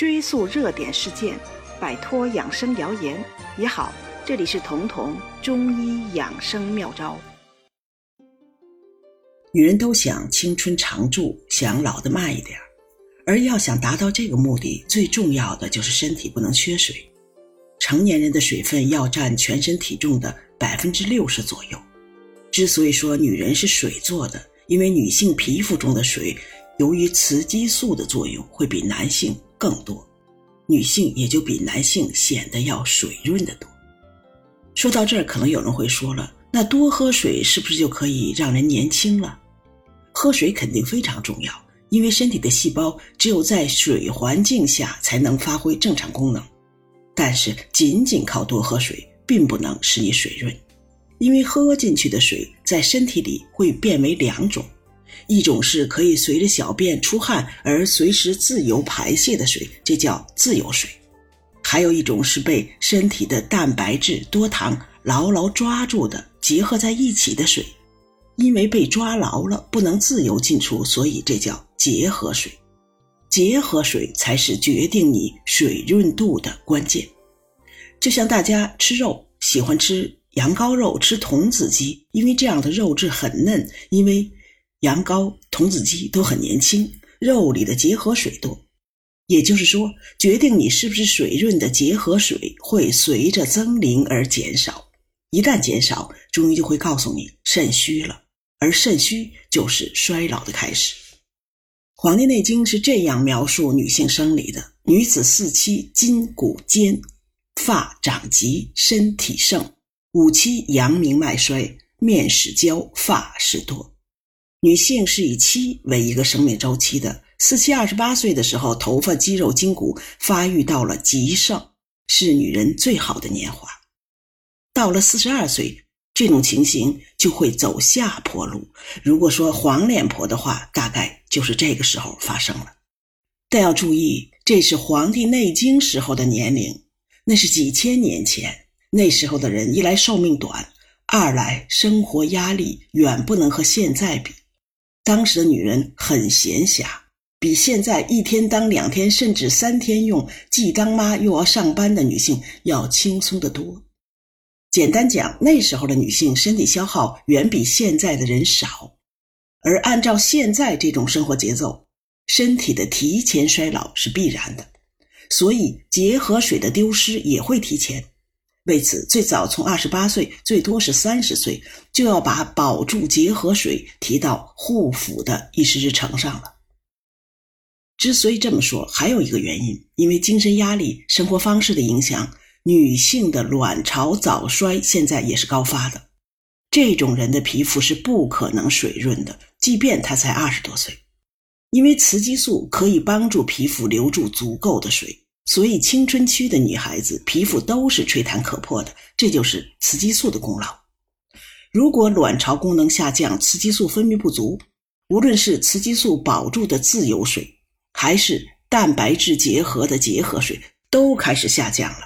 追溯热点事件，摆脱养生谣言也好。这里是彤彤中医养生妙招。女人都想青春常驻，想老得慢一点，而要想达到这个目的，最重要的就是身体不能缺水。成年人的水分要占全身体重的百分之六十左右。之所以说女人是水做的，因为女性皮肤中的水，由于雌激素的作用，会比男性更多，女性也就比男性显得要水润的多。说到这儿，可能有人会说了，那多喝水是不是就可以让人年轻了？喝水肯定非常重要，因为身体的细胞只有在水环境下才能发挥正常功能。但是仅仅靠多喝水，并不能使你水润，因为喝进去的水在身体里会变为两种，一种是可以随着小便出汗而随时自由排泄的水，这叫自由水。还有一种是被身体的蛋白质、多糖牢牢抓住的结合在一起的水，因为被抓牢了，不能自由进出，所以这叫结合水。结合水才是决定你水润度的关键。就像大家吃肉喜欢吃羊羔肉、吃童子鸡，因为这样的肉质很嫩，因为羊羔、童子鸡都很年轻，肉里的结合水多。也就是说，决定你是不是水润的结合水会随着增龄而减少。一旦减少，中医就会告诉你肾虚了，而肾虚就是衰老的开始。《黄帝内经》是这样描述女性生理的：女子四期，筋骨坚，发长急，身体盛；五期阳明脉衰，面始焦，发始多。女性是以七为一个生命周期的。四七二十八岁的时候，头发、肌肉、筋骨发育到了极盛，是女人最好的年华。到了四十二岁，这种情形就会走下坡路。如果说黄脸婆的话，大概就是这个时候发生了。但要注意，这是《黄帝内经》时候的年龄，那是几千年前。那时候的人，一来寿命短，二来生活压力远不能和现在比。当时的女人很闲暇。比现在一天当两天甚至三天用，既当妈又要上班的女性要轻松得多。简单讲，那时候的女性身体消耗远比现在的人少，而按照现在这种生活节奏，身体的提前衰老是必然的，所以结合水的丢失也会提前。为此，最早从二十八岁，最多是三十岁，就要把保住结合水提到护肤的议事日程上了。之所以这么说，还有一个原因，因为精神压力、生活方式的影响，女性的卵巢早衰现在也是高发的。这种人的皮肤是不可能水润的，即便她才二十多岁，因为雌激素可以帮助皮肤留住足够的水，所以青春期的女孩子皮肤都是吹弹可破的，这就是雌激素的功劳。如果卵巢功能下降，雌激素分泌不足，无论是雌激素保住的自由水。还是蛋白质结合的结合水都开始下降了。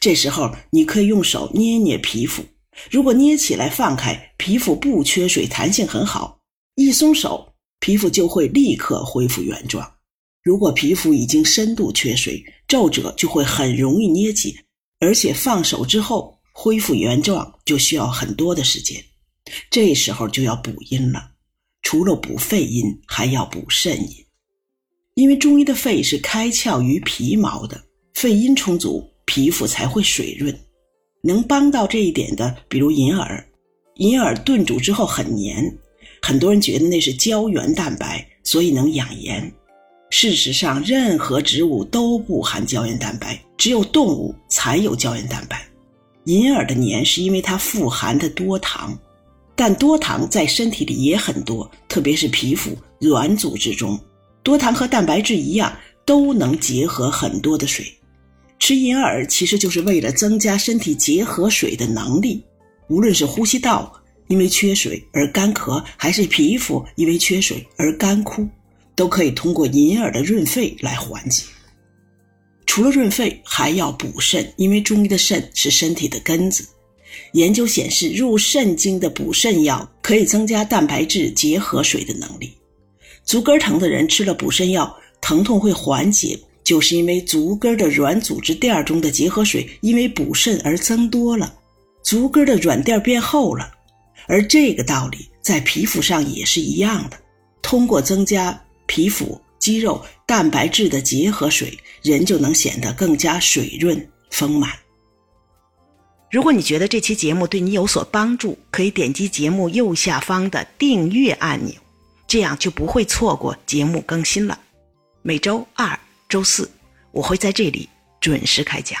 这时候你可以用手捏捏皮肤，如果捏起来放开，皮肤不缺水，弹性很好，一松手，皮肤就会立刻恢复原状。如果皮肤已经深度缺水，皱褶就会很容易捏紧，而且放手之后恢复原状就需要很多的时间。这时候就要补阴了，除了补肺阴，还要补肾阴。因为中医的肺是开窍于皮毛的，肺阴充足，皮肤才会水润。能帮到这一点的，比如银耳，银耳炖煮之后很黏，很多人觉得那是胶原蛋白，所以能养颜。事实上，任何植物都不含胶原蛋白，只有动物才有胶原蛋白。银耳的黏是因为它富含的多糖，但多糖在身体里也很多，特别是皮肤软组织中。多糖和蛋白质一样，都能结合很多的水。吃银耳其实就是为了增加身体结合水的能力。无论是呼吸道因为缺水而干咳，还是皮肤因为缺水而干枯，都可以通过银耳的润肺来缓解。除了润肺，还要补肾，因为中医的肾是身体的根子。研究显示，入肾经的补肾药可以增加蛋白质结合水的能力。足跟疼的人吃了补肾药，疼痛会缓解，就是因为足跟的软组织垫中的结合水因为补肾而增多了，足跟的软垫变厚了。而这个道理在皮肤上也是一样的，通过增加皮肤、肌肉、蛋白质的结合水，人就能显得更加水润丰满。如果你觉得这期节目对你有所帮助，可以点击节目右下方的订阅按钮，这样就不会错过节目更新了。每周二。周四，我会在这里准时开讲。